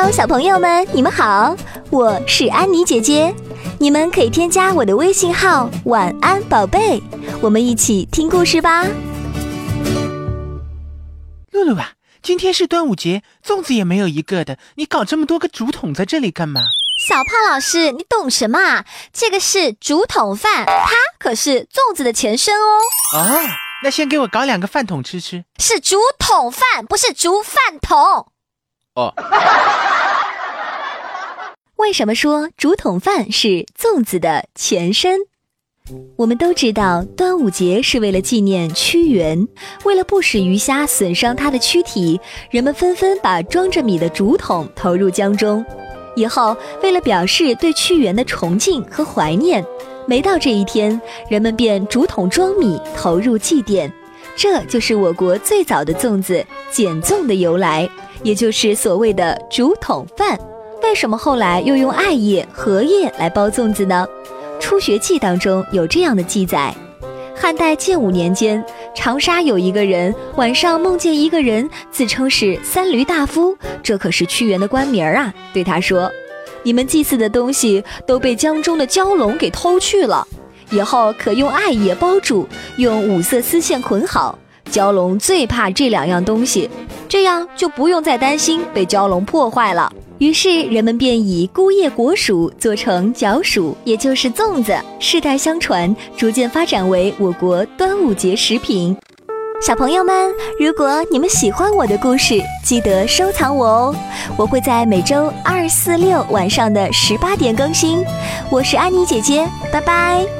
Hello，小朋友们，你们好，我是安妮姐姐。你们可以添加我的微信号“晚安宝贝”，我们一起听故事吧。露露啊，今天是端午节，粽子也没有一个的，你搞这么多个竹筒在这里干嘛？小胖老师，你懂什么啊？这个是竹筒饭，它可是粽子的前身哦。哦，那先给我搞两个饭桶吃吃。是竹筒饭，不是竹饭桶。为什么说竹筒饭是粽子的前身？我们都知道，端午节是为了纪念屈原，为了不使鱼虾损伤他的躯体，人们纷纷把装着米的竹筒投入江中。以后，为了表示对屈原的崇敬和怀念，每到这一天，人们便竹筒装米投入祭奠。这就是我国最早的粽子碱粽的由来。也就是所谓的竹筒饭，为什么后来又用艾叶、荷叶来包粽子呢？《初学记》当中有这样的记载：汉代建武年间，长沙有一个人晚上梦见一个人自称是三闾大夫，这可是屈原的官名啊。对他说：“你们祭祀的东西都被江中的蛟龙给偷去了，以后可用艾叶包住，用五色丝线捆好。蛟龙最怕这两样东西。”这样就不用再担心被蛟龙破坏了。于是人们便以菇叶果薯做成角薯，也就是粽子，世代相传，逐渐发展为我国端午节食品。小朋友们，如果你们喜欢我的故事，记得收藏我哦，我会在每周二、四、六晚上的十八点更新。我是安妮姐姐，拜拜。